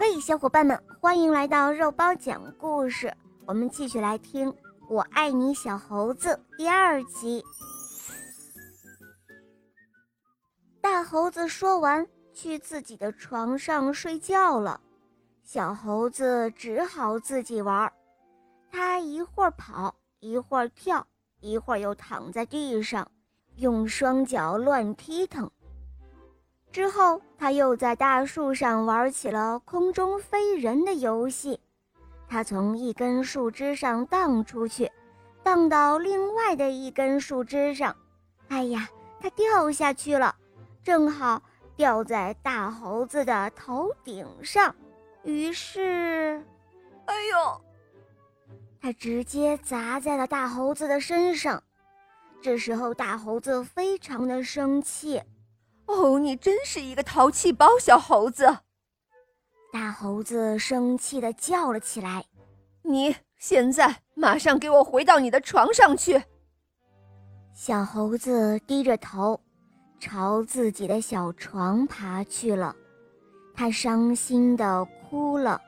嘿，小伙伴们，欢迎来到肉包讲故事。我们继续来听《我爱你小猴子》第二集。大猴子说完，去自己的床上睡觉了。小猴子只好自己玩，他一会儿跑，一会儿跳，一会儿又躺在地上，用双脚乱踢腾。之后，他又在大树上玩起了空中飞人的游戏。他从一根树枝上荡出去，荡到另外的一根树枝上。哎呀，他掉下去了，正好掉在大猴子的头顶上。于是，哎呦，他直接砸在了大猴子的身上。这时候，大猴子非常的生气。哦，你真是一个淘气包，小猴子！大猴子生气的叫了起来：“你现在马上给我回到你的床上去！”小猴子低着头，朝自己的小床爬去了。他伤心的哭了。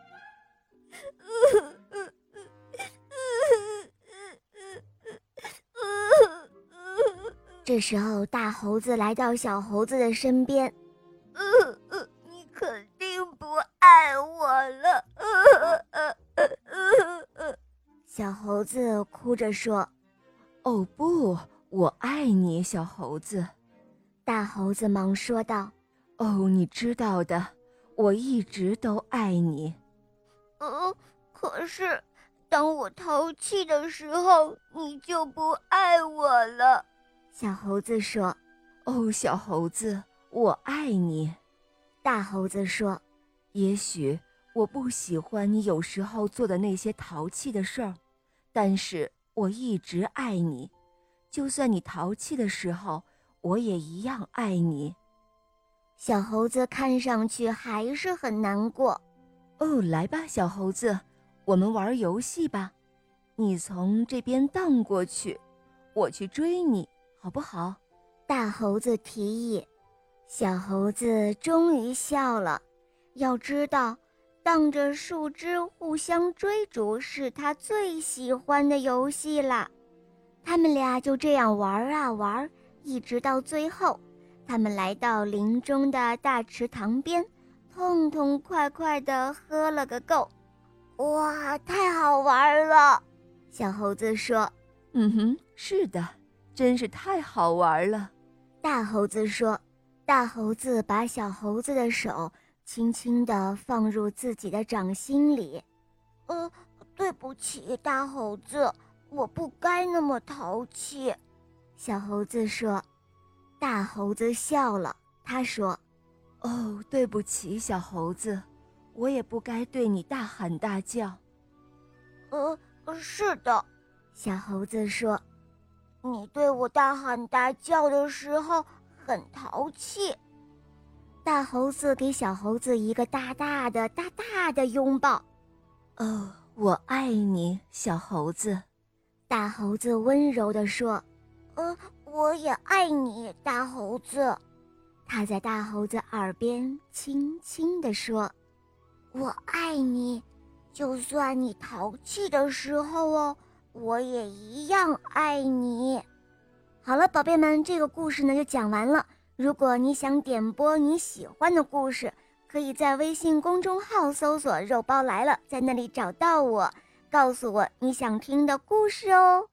这时候，大猴子来到小猴子的身边。呃呃，你肯定不爱我了。呃呃呃呃，小猴子哭着说：“哦不，我爱你，小猴子。”大猴子忙说道：“哦，你知道的，我一直都爱你。”呃，可是当我淘气的时候，你就不爱我了。小猴子说：“哦，小猴子，我爱你。”大猴子说：“也许我不喜欢你有时候做的那些淘气的事儿，但是我一直爱你。就算你淘气的时候，我也一样爱你。”小猴子看上去还是很难过。哦，来吧，小猴子，我们玩游戏吧。你从这边荡过去，我去追你。好不好？大猴子提议，小猴子终于笑了。要知道，荡着树枝互相追逐是他最喜欢的游戏啦。他们俩就这样玩啊玩，一直到最后，他们来到林中的大池塘边，痛痛快快地喝了个够。哇，太好玩了！小猴子说：“嗯哼，是的。”真是太好玩了，大猴子说。大猴子把小猴子的手轻轻地放入自己的掌心里。呃，对不起，大猴子，我不该那么淘气。小猴子说。大猴子笑了，他说：“哦，对不起，小猴子，我也不该对你大喊大叫。”呃，是的，小猴子说。你对我大喊大叫的时候很淘气。大猴子给小猴子一个大大的、大大的拥抱。哦，我爱你，小猴子。大猴子温柔地说：“呃，我也爱你，大猴子。”他在大猴子耳边轻轻地说：“我爱你，就算你淘气的时候哦。”我也一样爱你。好了，宝贝们，这个故事呢就讲完了。如果你想点播你喜欢的故事，可以在微信公众号搜索“肉包来了”，在那里找到我，告诉我你想听的故事哦。